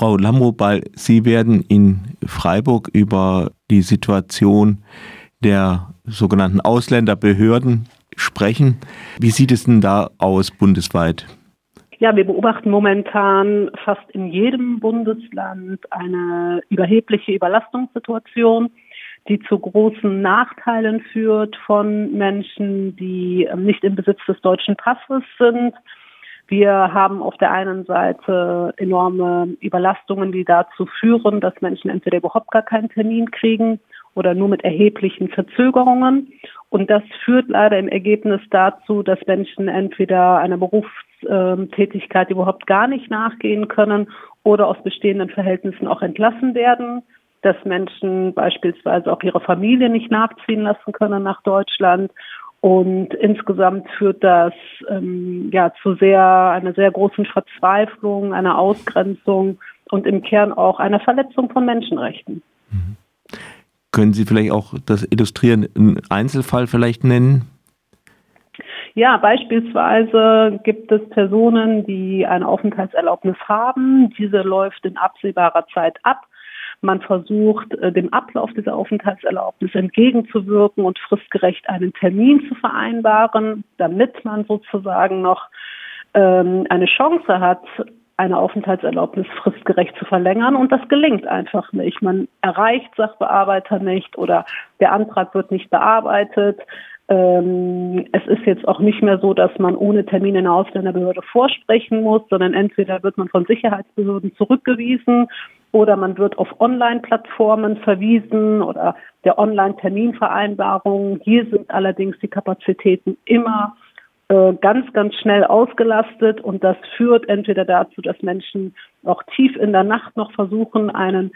Frau Lamrobal, Sie werden in Freiburg über die Situation der sogenannten Ausländerbehörden sprechen. Wie sieht es denn da aus bundesweit? Ja, wir beobachten momentan fast in jedem Bundesland eine überhebliche Überlastungssituation, die zu großen Nachteilen führt von Menschen, die nicht im Besitz des deutschen Passes sind. Wir haben auf der einen Seite enorme Überlastungen, die dazu führen, dass Menschen entweder überhaupt gar keinen Termin kriegen oder nur mit erheblichen Verzögerungen. Und das führt leider im Ergebnis dazu, dass Menschen entweder einer Berufstätigkeit überhaupt gar nicht nachgehen können oder aus bestehenden Verhältnissen auch entlassen werden, dass Menschen beispielsweise auch ihre Familie nicht nachziehen lassen können nach Deutschland. Und insgesamt führt das ähm, ja zu sehr einer sehr großen Verzweiflung, einer Ausgrenzung und im Kern auch einer Verletzung von Menschenrechten. Mhm. Können Sie vielleicht auch das illustrieren, einen Einzelfall vielleicht nennen? Ja, beispielsweise gibt es Personen, die eine Aufenthaltserlaubnis haben. Diese läuft in absehbarer Zeit ab. Man versucht, äh, dem Ablauf dieser Aufenthaltserlaubnis entgegenzuwirken und fristgerecht einen Termin zu vereinbaren, damit man sozusagen noch ähm, eine Chance hat, eine Aufenthaltserlaubnis fristgerecht zu verlängern und das gelingt einfach nicht. Man erreicht Sachbearbeiter nicht oder der Antrag wird nicht bearbeitet. Ähm, es ist jetzt auch nicht mehr so, dass man ohne Termin in der Ausländerbehörde vorsprechen muss, sondern entweder wird man von Sicherheitsbehörden zurückgewiesen oder man wird auf Online-Plattformen verwiesen oder der Online-Terminvereinbarung. Hier sind allerdings die Kapazitäten immer äh, ganz, ganz schnell ausgelastet und das führt entweder dazu, dass Menschen auch tief in der Nacht noch versuchen, einen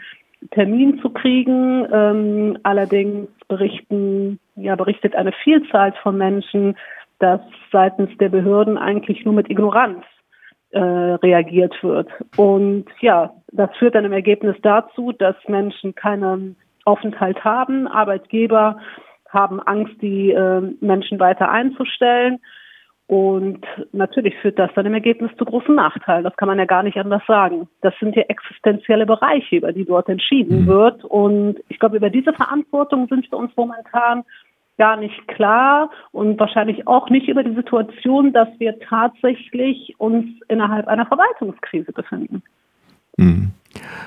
Termin zu kriegen. Ähm, allerdings berichten, ja, berichtet eine Vielzahl von Menschen, dass seitens der Behörden eigentlich nur mit Ignoranz äh, reagiert wird. Und ja, das führt dann im Ergebnis dazu, dass Menschen keinen Aufenthalt haben. Arbeitgeber haben Angst, die äh, Menschen weiter einzustellen. Und natürlich führt das dann im Ergebnis zu großen Nachteilen. Das kann man ja gar nicht anders sagen. Das sind ja existenzielle Bereiche, über die dort entschieden mhm. wird. Und ich glaube, über diese Verantwortung sind wir uns momentan gar nicht klar und wahrscheinlich auch nicht über die Situation, dass wir tatsächlich uns innerhalb einer Verwaltungskrise befinden. Mhm.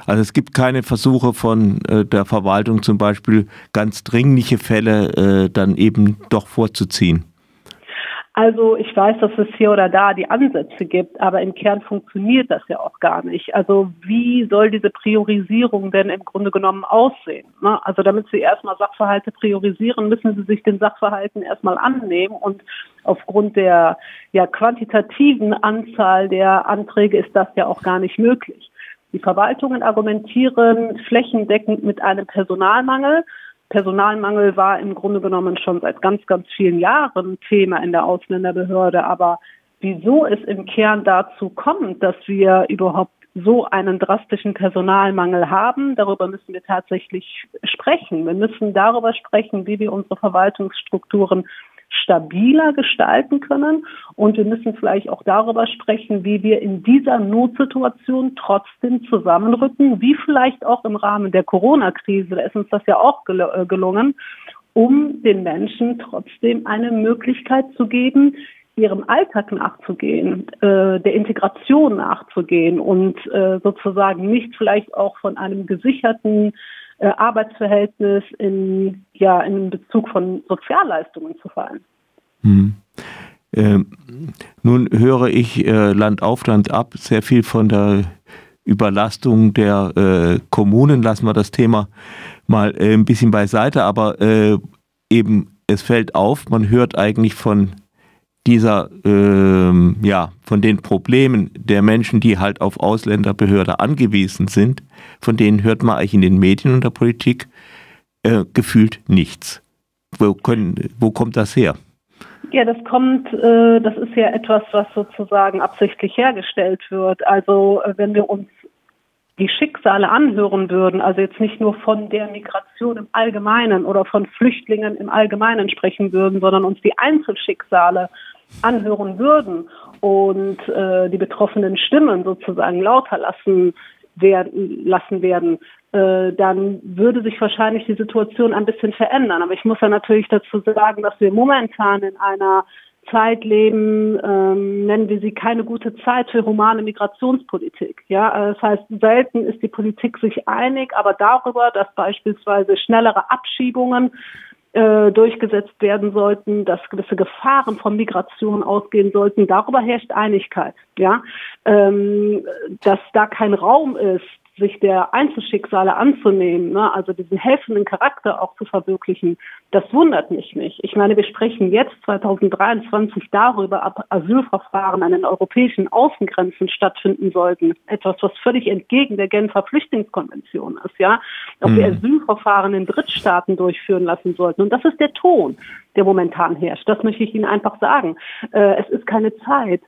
Also es gibt keine Versuche von äh, der Verwaltung zum Beispiel ganz dringliche Fälle äh, dann eben doch vorzuziehen. Also ich weiß, dass es hier oder da die Ansätze gibt, aber im Kern funktioniert das ja auch gar nicht. Also wie soll diese Priorisierung denn im Grunde genommen aussehen? Ne? Also damit Sie erstmal Sachverhalte priorisieren, müssen Sie sich den Sachverhalten erstmal annehmen und aufgrund der ja, quantitativen Anzahl der Anträge ist das ja auch gar nicht möglich. Die Verwaltungen argumentieren flächendeckend mit einem Personalmangel. Personalmangel war im Grunde genommen schon seit ganz, ganz vielen Jahren Thema in der Ausländerbehörde. Aber wieso es im Kern dazu kommt, dass wir überhaupt so einen drastischen Personalmangel haben, darüber müssen wir tatsächlich sprechen. Wir müssen darüber sprechen, wie wir unsere Verwaltungsstrukturen stabiler gestalten können. Und wir müssen vielleicht auch darüber sprechen, wie wir in dieser Notsituation trotzdem zusammenrücken, wie vielleicht auch im Rahmen der Corona-Krise, da ist uns das ja auch äh, gelungen, um den Menschen trotzdem eine Möglichkeit zu geben, ihrem Alltag nachzugehen, äh, der Integration nachzugehen und äh, sozusagen nicht vielleicht auch von einem gesicherten äh, Arbeitsverhältnis in, ja, in Bezug von Sozialleistungen zu fallen. Hm. Ähm, nun höre ich äh, Land auf, Land ab sehr viel von der Überlastung der äh, Kommunen. Lassen wir das Thema mal äh, ein bisschen beiseite, aber äh, eben es fällt auf, man hört eigentlich von dieser, ähm, ja, von den Problemen der Menschen, die halt auf Ausländerbehörde angewiesen sind, von denen hört man eigentlich in den Medien und der Politik äh, gefühlt nichts. Wo, können, wo kommt das her? Ja, das kommt, äh, das ist ja etwas, was sozusagen absichtlich hergestellt wird. Also äh, wenn wir uns die Schicksale anhören würden, also jetzt nicht nur von der Migration im Allgemeinen oder von Flüchtlingen im Allgemeinen sprechen würden, sondern uns die Einzelschicksale anhören würden und äh, die betroffenen Stimmen sozusagen lauter lassen werden, lassen werden, äh, dann würde sich wahrscheinlich die Situation ein bisschen verändern. Aber ich muss ja natürlich dazu sagen, dass wir momentan in einer Zeit leben, ähm, nennen wir sie keine gute Zeit für humane Migrationspolitik. Ja, das heißt, selten ist die Politik sich einig, aber darüber, dass beispielsweise schnellere Abschiebungen äh, durchgesetzt werden sollten, dass gewisse Gefahren von Migration ausgehen sollten. Darüber herrscht Einigkeit, ja, ähm, dass da kein Raum ist sich der Einzelschicksale anzunehmen, ne, also diesen helfenden Charakter auch zu verwirklichen, das wundert mich nicht. Ich meine, wir sprechen jetzt 2023 darüber, ob Asylverfahren an den europäischen Außengrenzen stattfinden sollten. Etwas, was völlig entgegen der Genfer Flüchtlingskonvention ist, ja. Ob mhm. wir Asylverfahren in Drittstaaten durchführen lassen sollten. Und das ist der Ton, der momentan herrscht. Das möchte ich Ihnen einfach sagen. Äh, es ist keine Zeit,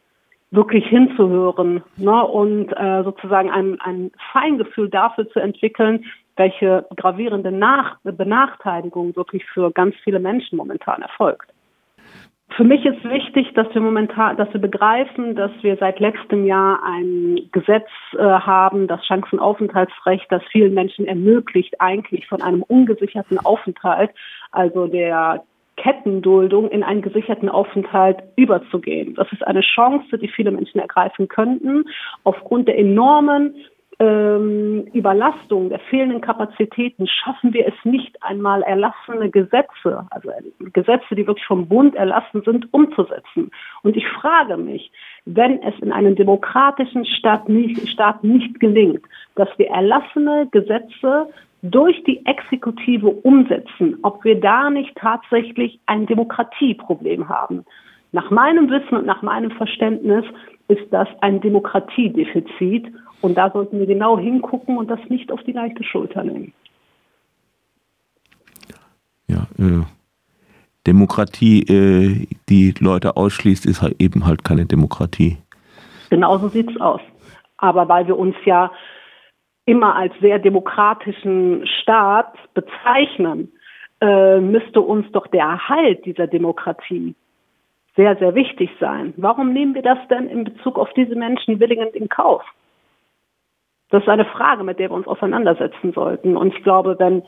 wirklich hinzuhören ne, und äh, sozusagen ein, ein Feingefühl dafür zu entwickeln, welche gravierende Nach Benachteiligung wirklich für ganz viele Menschen momentan erfolgt. Für mich ist wichtig, dass wir momentan, dass wir begreifen, dass wir seit letztem Jahr ein Gesetz äh, haben, das Chancenaufenthaltsrecht, das vielen Menschen ermöglicht, eigentlich von einem ungesicherten Aufenthalt, also der Kettenduldung in einen gesicherten Aufenthalt überzugehen. Das ist eine Chance, die viele Menschen ergreifen könnten, aufgrund der enormen ähm, Überlastung, der fehlenden Kapazitäten schaffen wir es nicht einmal erlassene Gesetze, also Gesetze, die wirklich vom Bund erlassen sind, umzusetzen. Und ich frage mich, wenn es in einem demokratischen Staat nicht, Staat nicht gelingt, dass wir erlassene Gesetze durch die Exekutive umsetzen, ob wir da nicht tatsächlich ein Demokratieproblem haben. Nach meinem Wissen und nach meinem Verständnis ist das ein Demokratiedefizit und da sollten wir genau hingucken und das nicht auf die leichte Schulter nehmen. Ja, äh, Demokratie, äh, die Leute ausschließt, ist halt eben halt keine Demokratie. Genauso sieht es aus. Aber weil wir uns ja immer als sehr demokratischen Staat bezeichnen, äh, müsste uns doch der Erhalt dieser Demokratie sehr, sehr wichtig sein. Warum nehmen wir das denn in Bezug auf diese Menschen willigend in Kauf? Das ist eine Frage, mit der wir uns auseinandersetzen sollten. Und ich glaube, wenn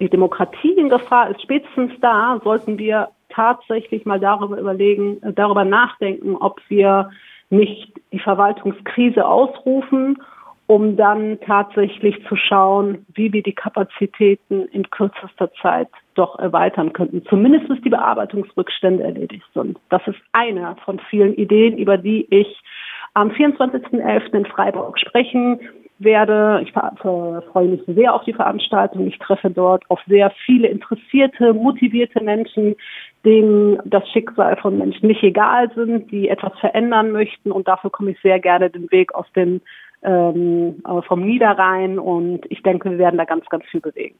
die Demokratie in Gefahr ist, spätestens da sollten wir tatsächlich mal darüber überlegen, äh, darüber nachdenken, ob wir nicht die Verwaltungskrise ausrufen um dann tatsächlich zu schauen, wie wir die Kapazitäten in kürzester Zeit doch erweitern könnten. Zumindest bis die Bearbeitungsrückstände erledigt sind. Das ist eine von vielen Ideen, über die ich am 24.11. in Freiburg sprechen werde. Ich freue mich sehr auf die Veranstaltung. Ich treffe dort auf sehr viele interessierte, motivierte Menschen, denen das Schicksal von Menschen nicht egal sind, die etwas verändern möchten. Und dafür komme ich sehr gerne den Weg aus den ähm, vom Niederrhein und ich denke, wir werden da ganz, ganz viel bewegen.